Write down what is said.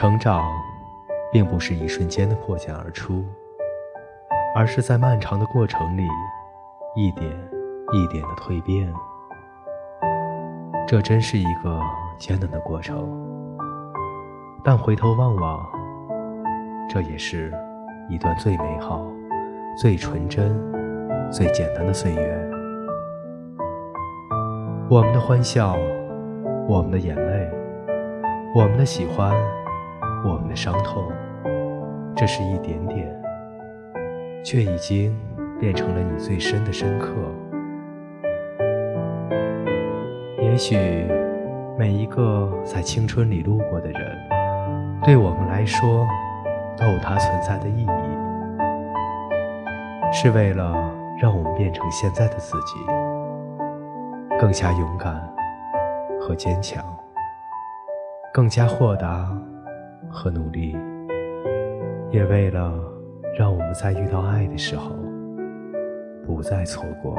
成长，并不是一瞬间的破茧而出，而是在漫长的过程里，一点一点的蜕变。这真是一个艰难的过程，但回头望望，这也是一段最美好、最纯真、最简单的岁月。我们的欢笑，我们的眼泪，我们的喜欢，我们的伤痛，这是一点点，却已经变成了你最深的深刻。也许每一个在青春里路过的人，对我们来说都有它存在的意义，是为了让我们变成现在的自己，更加勇敢和坚强，更加豁达和努力，也为了让我们在遇到爱的时候不再错过。